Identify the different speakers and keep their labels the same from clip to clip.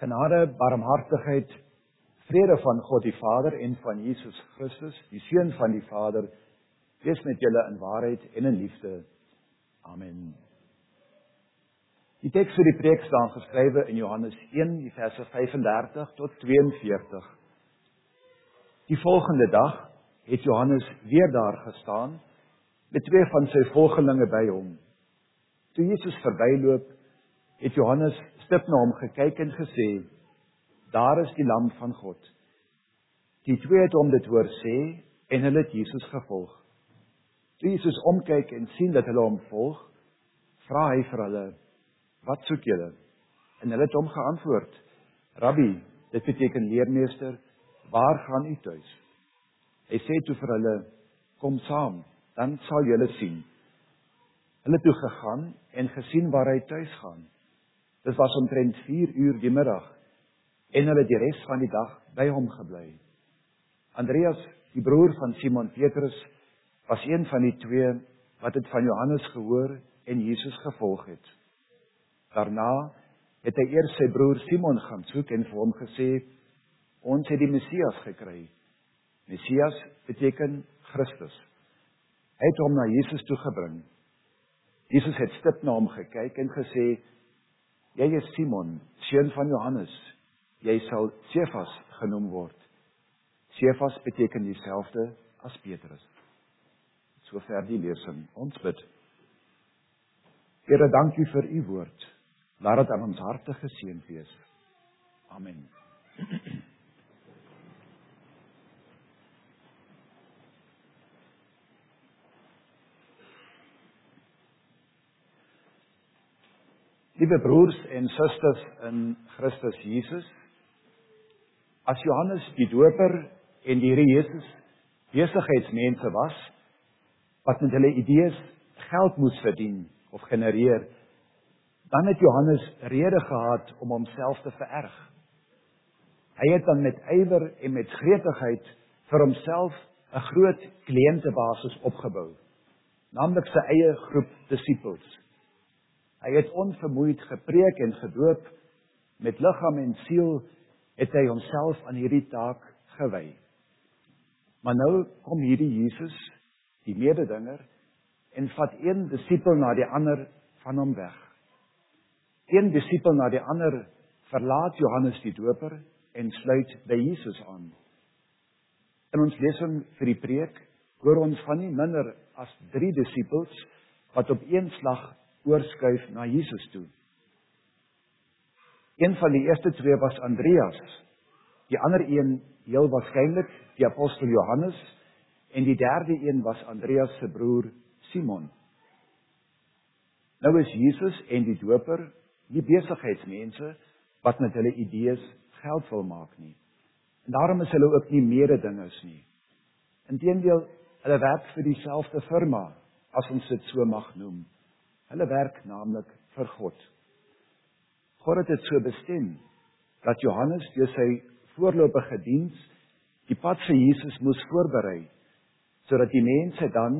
Speaker 1: Genade, barmhartigheid, vrede van God die Vader en van Jesus Christus, die seun van die Vader, wees met julle in waarheid en in liefde. Amen. Die teks vir die preek staan geskrywe in Johannes 1, die verse 35 tot 42. Die volgende dag het Johannes weer daar gestaan met twee van sy volgelinge by hom. Toe Jesus verbyloop, het Johannes stip na hom gekyk en gesê: "Daar is die lam van God." Die twee het hom dit hoor sê en hulle het Jesus gevolg. Toe Jesus omkyk en sien dat hulle hom volg, vra hy vir hulle: "Wat soek julle?" En hulle het hom geantwoord: "Rabbi, dit beteken leermeester, waar gaan u tuis?" Hy sê toe vir hulle: "Kom saam, dan sal julle sien." Hulle toe gegaan en gesien waar hy tuis gaan. Dit was omtrent 4 uur die middag en hulle die res van die dag by hom gebly. Andreas, die broer van Simon Petrus, was een van die twee wat dit van Johannes gehoor en Jesus gevolg het. Daarna het hy eers sy broer Simon gaan soek en vir hom gesê: "Ons het die Messias gekry." Messias beteken Christus. Hy het hom na Jesus toe gebring. Jesus het stip na hom gekyk en gesê: Jy is Simon, seun van Johannes. Jy sal Sefas genoem word. Sefas beteken dieselfde as Petrus. Sover die lesing. Ons bid. Here, dankie vir u woord. Laat dit aan ons harte geseën wees. Amen. Liewe broers en susters in Christus Jesus, as Johannes die Doper en die Here Jesus besigheidsmense was wat met hulle idees geld moes verdien of genereer, dan het Johannes rede gehad om homself te vererg. Hy het dan met ywer en met gretigheid vir homself 'n groot kliëntebasis opgebou, naamlik sy eie groep disippels. Hy het onvermoeid gepreek en gedoop met liggaam en siel het hy homself aan hierdie taak gewy. Maar nou kom hierdie Jesus, die mededinger, en vat een disipel na die ander van hom weg. Een disipel na die ander verlaat Johannes die Doper en sluit by Jesus aan. In ons lesing vir die preek hoor ons van nie minder as 3 disipels wat op een slag oorskuif na Jesus toe. Een van die eerste twee was Andreas. Die ander een, heel waarskynlik, die apostel Johannes en die derde een was Andreas se broer Simon. Nou is Jesus en die doper nie besigheidsmense wat met hulle idees geld wil maak nie. En daarom is hulle ook nie mededingers nie. Inteendeel, hulle werk vir dieselfde firma as ons dit so mag noem. Hulle werk naamlik vir God. God het dit so bestem dat Johannes deur sy voorlopige diens die pad vir Jesus moes voorberei sodat die mense dan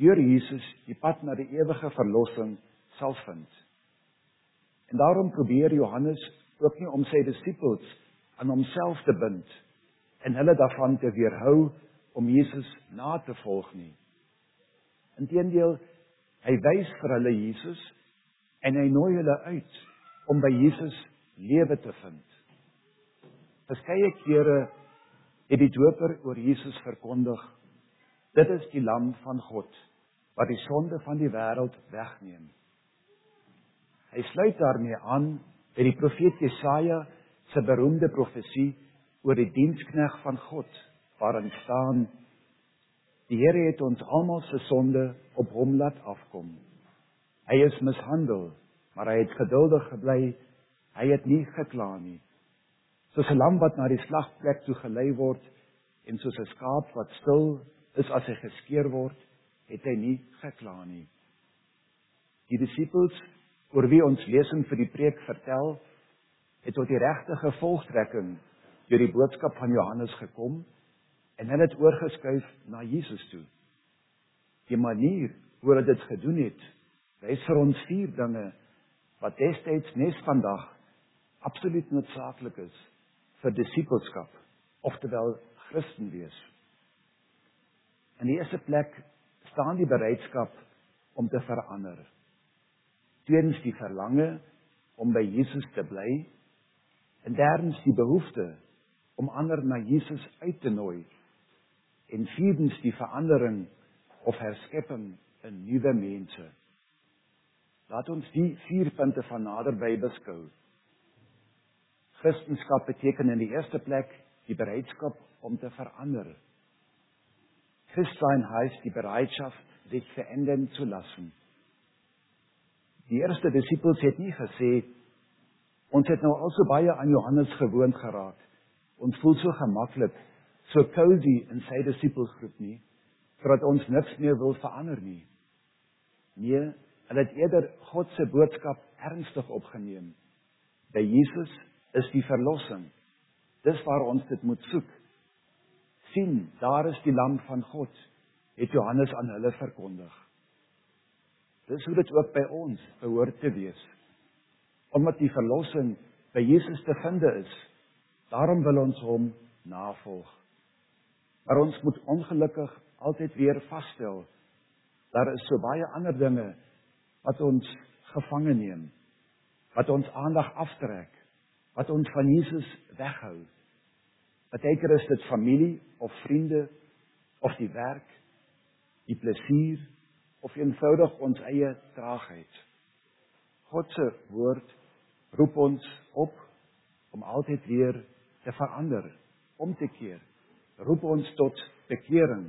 Speaker 1: deur Jesus die pad na die ewige verlossing sal vind. En daarom probeer Johannes ook nie om sy disippels aan homself te bind en hulle daarvan te weerhou om Jesus na te volg nie. Inteendeel, Hy wys vir hulle Jesus en hy nooi hulle uit om by Jesus lewe te vind. Verskeie kere het die doper oor Jesus verkondig: Dit is die lam van God wat die sonde van die wêreld wegneem. Hy sluit daarmee aan by die profeet Jesaja se beroemde profesie oor die dienskneg van God waarin staan Die Here het ons almal se sonde op hom laat afkom. Hy is mishandel, maar hy het geduldig gebly. Hy het nie gekla nie. Soos 'n lam wat na die slagplek toe gelei word en soos 'n skaap wat stil is as hy geskeer word, het hy nie gekla nie. Die disippels oor wie ons lesing vir die preek vertel, het tot die regte gevolgtrekking deur die boodskap van Johannes gekom en hulle het oorgeskuif na Jesus toe. Die manier hoe hulle dit gedoen het, wys vir ons vier dinge wat destyds nes vandag absoluut noodsaaklik is vir disippelskap, oftewel Christen wees. In die eerste plek staan die bereidskap om te verander. Tweedens die verlange om by Jesus te bly en derdens die behoefte om ander na Jesus uit te nooi en vierdens die verandering of herskepping in nuwe mense. Laat ons die vier punte van naderby beskou. Christendom beteken in die eerste plek die bereidskap om te verander. Christsein heißt die Bereitschaft, sich verändern zu lassen. Die eerste disippels het nie gesê ons het nou al so aan Johannes gewoond geraak. Ons voel so gemaklik, so cozy in sy disippelgroep nie, sodat ons niks meer wil verander nie. Nee, hulle het eerder God se boodskap ernstig opgeneem. By Jesus is die verlossing. Dis waar ons dit moet soek. sien, daar is die lam van God, het Johannes aan hulle verkondig. Dis hoe dit ook by ons behoort te wees. Omdat die verlossing by Jesus te vind is, daarom wil ons hom navolg. Maar ons moet ongelukkig altyd weer vasstel daar is so baie ander dinge wat ons gevange neem, wat ons aandag aftrek, wat ons van Jesus weghou. Partykeer is dit familie of vriende of die werk, die plesier of eenvoudig ons eie traagheid. God se woord roep ons op om altyd weer te verander, om te keer. Roep ons tot bekering.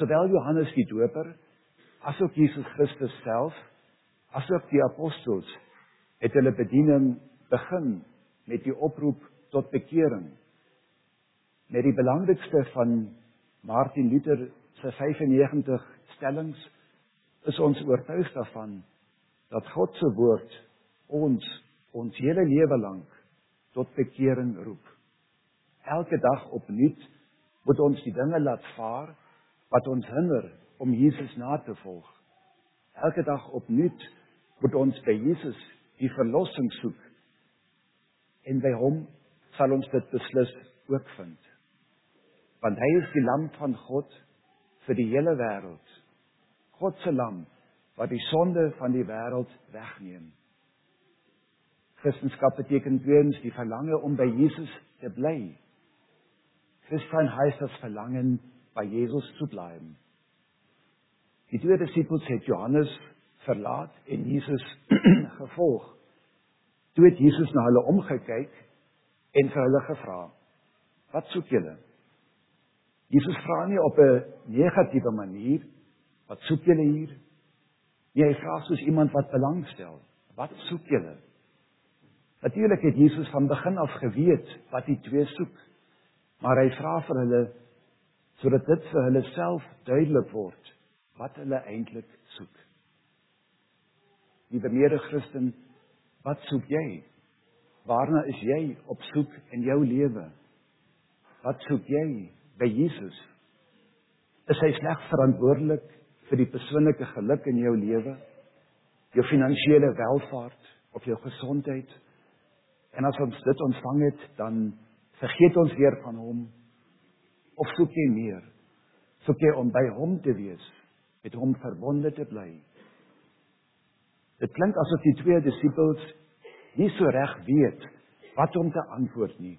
Speaker 1: Sowel Johannes die Doper asook Jesus Christus self, asook die apostels het hulle bediening begin met die oproep tot bekering. Met die belangrikste van Martin Luther se 95 stellings is ons oortuig daarvan dat God se woord ons ons hele lewe lank tot bekering roep. Elke dag opnuut moet ons die dinge laat vaar wat ons hinder om Jesus na te volg. Elke dag opnuut moet ons by Jesus die verlossing soek. En by hom sal ons dit beslis ook vind. Want hy is die lam van God vir die hele wêreld. God se lam wat die sonde van die wêreld wegneem. Christendom beteken tweens die verlange om by Jesus te bly. Christen heißt das Verlangen bei Jesus zu bleiben. Die twee disippels het Johannes verlaat en Jesus gevolg. Toe het Jesus na hulle omgekyk en vir hulle gevra: "Wat soek julle?" Jesus vra nie op 'n negatiewe manier: "Wat soek julle hier?" Nee, hy vra soos iemand wat belangstel: "Wat soek julle?" Natuurlik het Jesus van begin af geweet wat die twee soek, maar hy vra vir hulle sodat dit vir hulle self duidelik word wat hulle eintlik soek. Liewe mede-Christen, wat soek jy? Waarna is jy op soek in jou lewe? Wat soek jy by Jesus? Is hy slegs verantwoordelik vir die persoonlike geluk in jou lewe? Jou finansiële welfaart of jou gesondheid? En as ons dit ontvang het, dan vergeet ons weer van hom of soek jy meer? Soek jy om by hom te wees? met hom verbonde te bly. Dit klink asof die twee disippels nie so reg weet wat om te antwoord nie.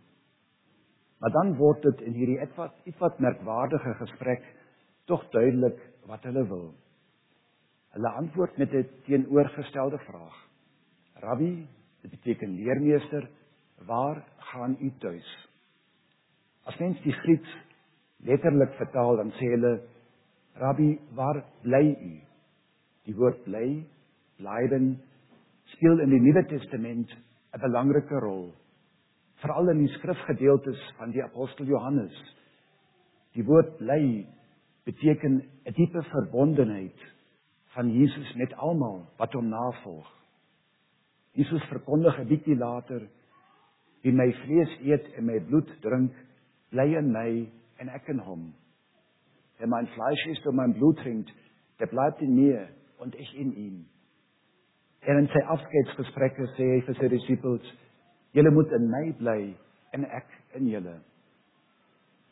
Speaker 1: Maar dan word dit in hierdie etwat ietwat merkwaardige gesprek tog duidelik wat hulle wil. Hulle antwoord met 'n teenoorgestelde vraag. Rabbi, dit beteken leermeester, waar gaan u tuis? As mens die Grieks letterlik vertaal dan sê hulle Rabbi, waar bly u? Die woord bly, blyden speel in die Nuwe Testament 'n belangrike rol. Veral in die skrifgedeeltes van die apostel Johannes. Die woord bly beteken 'n diepe verbondenheid van Jesus met almal wat hom navolg. Jesus verkondig 'n bietjie later: "Wie my vlees eet en my bloed drink, bly in my en ek in hom." Wer mein Fleisch isst und mein Blut trinkt, der bleibt in mir und ich in ihm. En in sy afskeidsgesprekke sê hy vir sy disippels: Julle moet in my bly en ek in julle.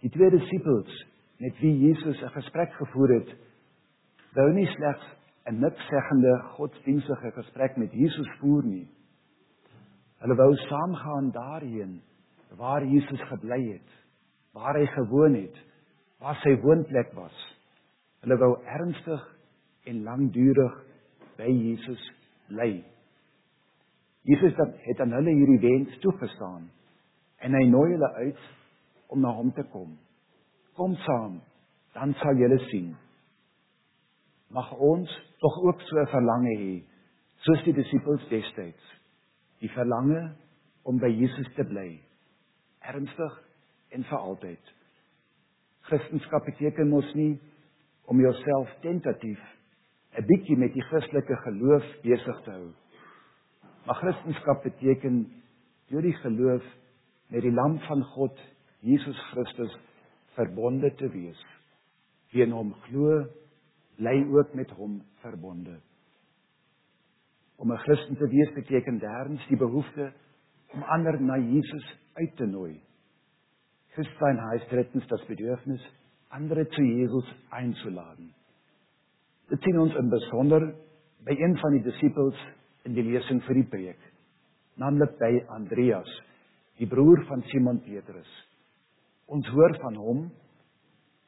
Speaker 1: Die twee disippels met wie Jesus 'n gesprek gevoer het, wou nie slegs 'n nikszeggende godsdienstige gesprek met Jesus voer nie. Hulle wou saamgaan daarheen waar Jesus gebly het, waar hy gewoon het, waar sy woonplek was. Hulle wou ernstig en langdurig by Jesus bly. Jesus het aan hulle hierdie wens toegestaan en hy nooi hulle uit om na hom te kom. Kom saam, dan sal julle sien. Mag ons tog ook so 'n verlange hê soos die disippels destyds. Die verlange om by Jesus te bly. Ernstig en vir altyd. Christendom beteken mos nie om jouself tentatief 'n bietjie met die Christelike geloof besig te hou. Maar Christendom beteken deur die geloof met die lam van God, Jesus Christus, verbonde te wees. Wie in hom glo, bly ook met hom verbonde. Om 'n Christen te wees beteken derdens die behoefte om ander na Jesus uit te nooi. Christsein heißt drittens das Bedürfnis, andere zu Jesus einzuladen. Dit sien ons in besonder by een van die disippels in die lesing vir die preek, naamlik by Andreas, die broer van Simon Petrus. Ons hoor van hom.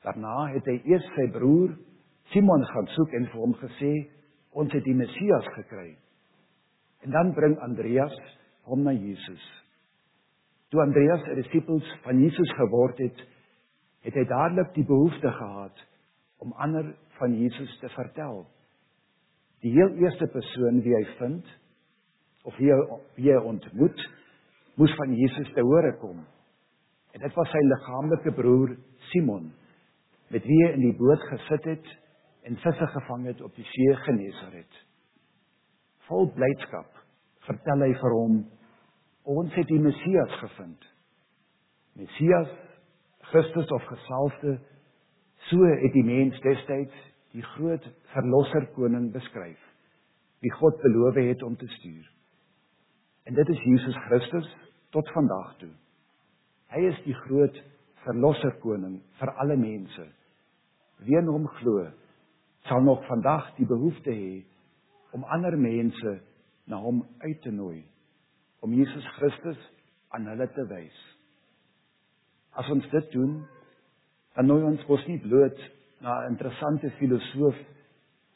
Speaker 1: Daarna het hy eers sy broer Simon gaan soek en vir hom gesê, "Ons het die Messias gekry." En dan bring Andreas hom na Jesus. Toe Andreas 'n disipel van Jesus geword het, het hy dadelik die behoefte gehad om ander van Jesus te vertel. Die heel eerste persoon wie hy vind of wie wie hy ontmoet, moes van Jesus te hore kom. En dit was sy liggaamlike broer Simon met wie hy in die boot gesit het en visse gevang het op die see Genesaret. Vol blydskap vertel hy vir hom ons het die Messias gevind. Messias, Christus of gesalfde, so het die mens destyds die groot verlosser koning beskryf wie God beloof het om te stuur. En dit is Jesus Christus tot vandag toe. Hy is die groot verlosser koning vir alle mense. Wie in hom glo, sal nog vandag die behoefte hê om ander mense na hom uit te nooi om Jesus Christus aan hulle te wys. As ons dit doen, dan nooi ons mos nie bloot na 'n interessante filosoof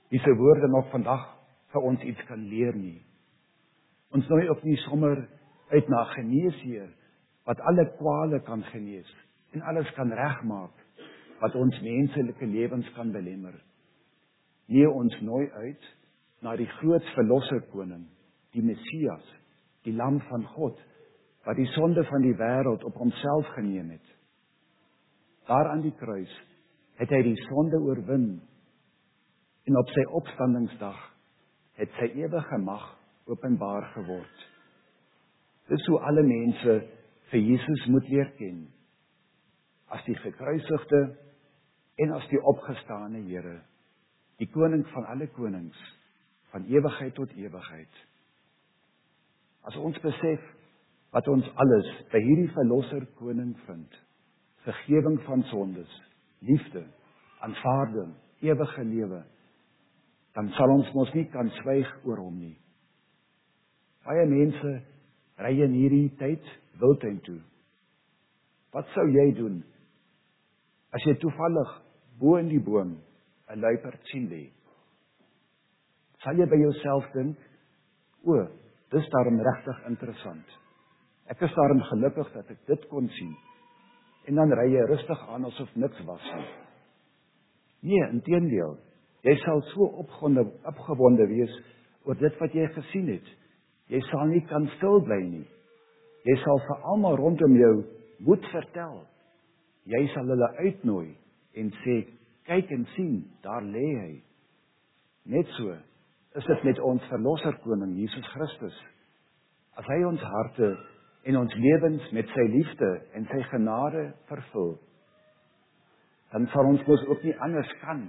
Speaker 1: wie se woorde nog vandag vir ons iets kan leer nie. Ons nooi ook nie sommer uit na geneesheer wat alle kwale kan genees en alles kan regmaak wat ons menslike lewens kan belemmer. Nee, ons nooi uit na die groot verlosser koning, die Messias, die lam van God wat die sonde van die wêreld op homself geneem het. Daar aan die kruis het hy die sonde oorwin en op sy opstandingsdag het sy ewige mag openbaar geword. Dis hoe alle mense vir Jesus moet leer ken. As die gekruisigde en as die opgestane Here, die koning van alle konings, van ewigheid tot ewigheid. As ons besef wat ons alles by hierdie verlosser koning vind, vergifnis van sondes, liefde, aanvaarding, ewige lewe, dan sal ons mos nie kan swyg oor hom nie. Baie mense ry in hierdie tyd wildtuin toe. Wat sou jy doen as jy toevallig bo in die boom 'n luiperd sien lê? Sal jy by jouself dink: "O, dis darem regtig interessant. Ek is darem gelukkig dat ek dit kon sien." En dan ry jy rustig aan asof niks was nie. Nee, inteendeel, jy sal so opgewonde opgewonde wees oor dit wat jy gesien het. Jy sal nie kan stil bly nie. Jy sal vir almal rondom jou moet vertel. Jy sal hulle uitnooi en sê, "Kyk en sien, daar lê hy." Net so is dit met ons verlosser koning Jesus Christus. As hy ons harte en ons lewens met sy liefde en sy genade vervul, dan sal ons mos ook nie anders kan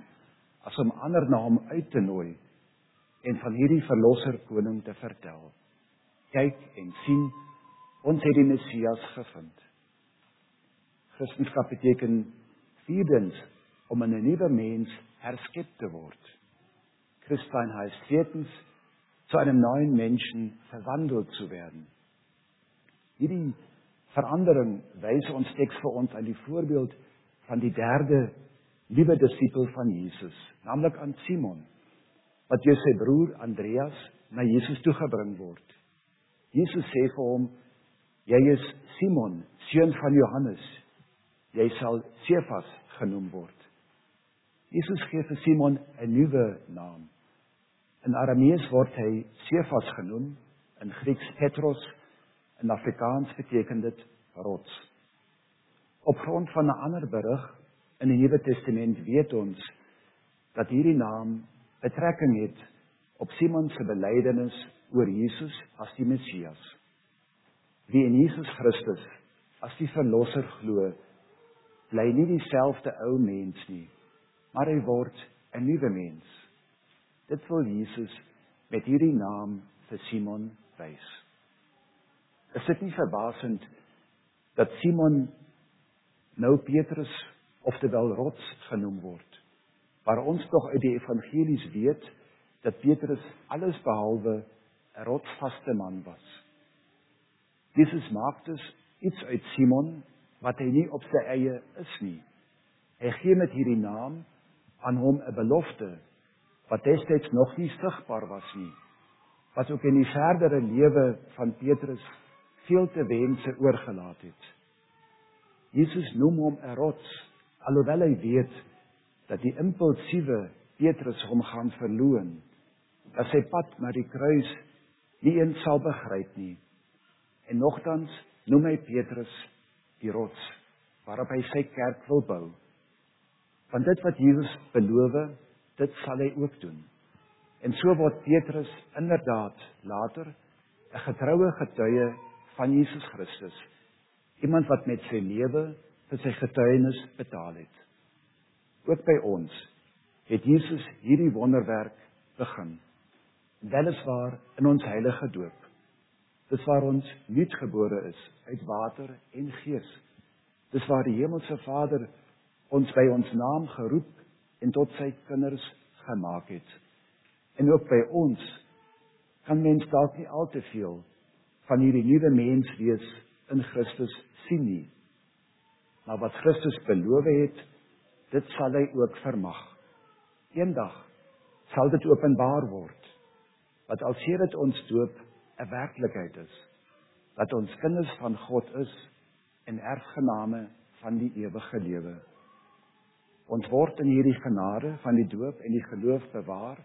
Speaker 1: as om ander na hom uit te nooi en van hierdie verlosser koning te vertel. Kyk en sien Ons het die Messias gevind. Christendom beteken vierdens om in 'n nuwe mens herskep te word. Christsein heißt viertens zu einem neuen Menschen verwandelt zu werden. Hierdie verandering wys ons teks vir ons aan die voorbeeld van die derde liewe disipel van Jesus, naamlik aan Simon, wat deur sy broer Andreas na Jesus toe gebring word. Jesus sê vir hom: "Jy is Simon, seun van Johannes. Jy sal Sefas genoem word." Jesus gee vir Simon 'n nuwe naam. In Aramees word hy Sefas genoem, in Grieks Petros, in Afrikaans beteken dit rots. Op grond van 'n ander berig in die Nuwe Testament weet ons dat hierdie naam betrekking het op Simon se belydenis oor Jesus as die Messias. Wie in Jesus Christus as die verlosser glo, bly nie dieselfde ou mens nie, maar hy word 'n nuwe mens. Dit wil Jesus met hierdie naam vir Simon wys. Is dit nie verbasend dat Simon nou Petrus oftewel rots genoem word. Maar ons tog uit die evangelies weet dat Petrus alles behalwe 'n rotsvaste man was. Jesus maak dus iets uit Simon wat hy nie op sy eie is nie. Hy gee met hierdie naam aan hom 'n belofte wat destyds nog nie sigbaar was nie. Wat ook in die verdere lewe van Petrus veel te wense oorgelaat het. Jesus noem hom 'n rots alhoewel hy weet dat die impulsiewe Petrus hom gaan verloon. Dat sy pad na die kruis nie eens sal begryp nie. En nogtans noem hy Petrus die rots waarop hy sy kerk wil bou. Want dit wat Jesus beloof, dit sal hy ook doen. En so word Petrus inderdaad later 'n getroue getuie van Jesus Christus. Iemand wat met sy lewe vir sy getuienis betaal het. Ook by ons het Jesus hierdie wonderwerk begin. Weliswaar in ons heilige doop. Dis waar ons nuutgebore is uit water en gees. Dis waar die hemelse Vader ons by ons naam geroep en tot sy kinders gemaak het. En ook by ons kan mens dalk nie al te veel van hierdie nuwe mens wees in Christus sien nie. Maar wat Christus beloof het, dit sal hy ook vermag. Eendag sal dit openbaar word wat alsee dit ons doop 'n werklikheid is. Dat ons kinders van God is en erfgename van die ewige lewe. Ons word in hierdie genade van die doop en die geloof bewaar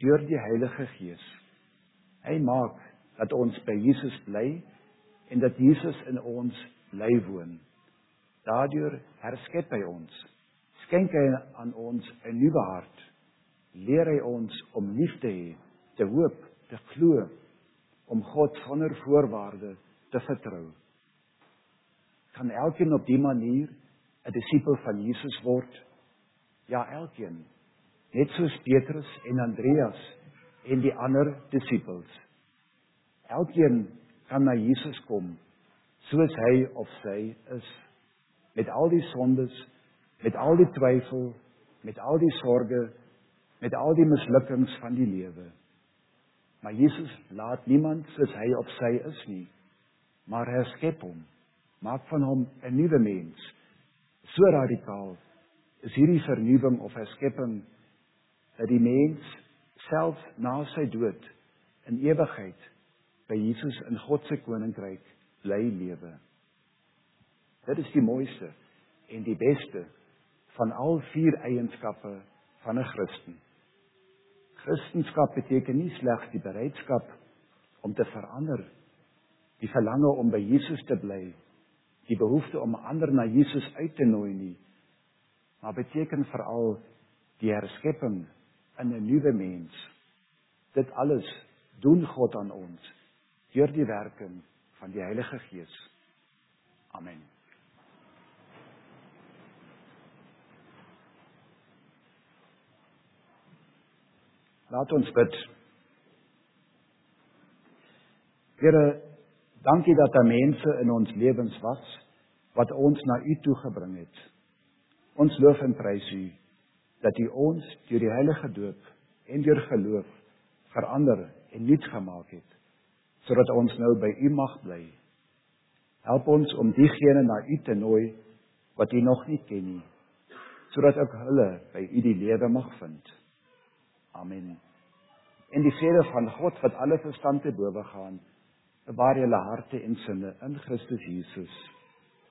Speaker 1: deur die Heilige Gees. Hy maak dat ons by Jesus bly en dat Jesus in ons bly woon. Daardeur herskep hy ons. Skenk hy aan ons 'n nuwe hart. Leer hy ons om lief te hê, te hoop, te glo, om God sonder voorwaarde te vertrou. Kan elkeen op dié manier 'n disipel van Jesus word? Ja, elkeen. Net soos Petrus en Andreas en die ander disippels. Elkeen kan na Jesus kom soos hy of sy is met al die sondes, met al die twyfel, met al die sorges, met al die mislukkings van die lewe. Maar Jesus laat niemand soos hy of sy is nie, maar hy skep hom, maak van hom 'n nuwe mens. So radikaal is hierdie vernuwing of herskepping dat die mens self na sy dood in ewigheid by Jesus in God se koninkryk bly lewe. Dit is die mooiste en die beste van al vier eienskappe van 'n Christen. Christenskap beteken nie slegs die bereidskap om te verander, die verlange om by Jesus te bly, die behoefte om ander na Jesus uit te nooi nie, maar beteken veral die herskepping in 'n nuwe mens. Dit alles doen God aan ons deur die werking van die Heilige Gees. Amen. Laat ons bid. Here, Dankie dat daar mense in ons lewens was wat ons na U toe gebring het. Ons loof en prys U dat U ons deur die heilige doop en deur geloof verander en nuut gemaak het sodat ons nou by U mag bly. Help ons om diegene na U te nooi wat U nog nie ken nie sodat ook hulle by U die lewe mag vind. Amen. En die vrede van God wat alle verstand te bowe gaan, bewaar julle harte en sinne in Christus Jesus.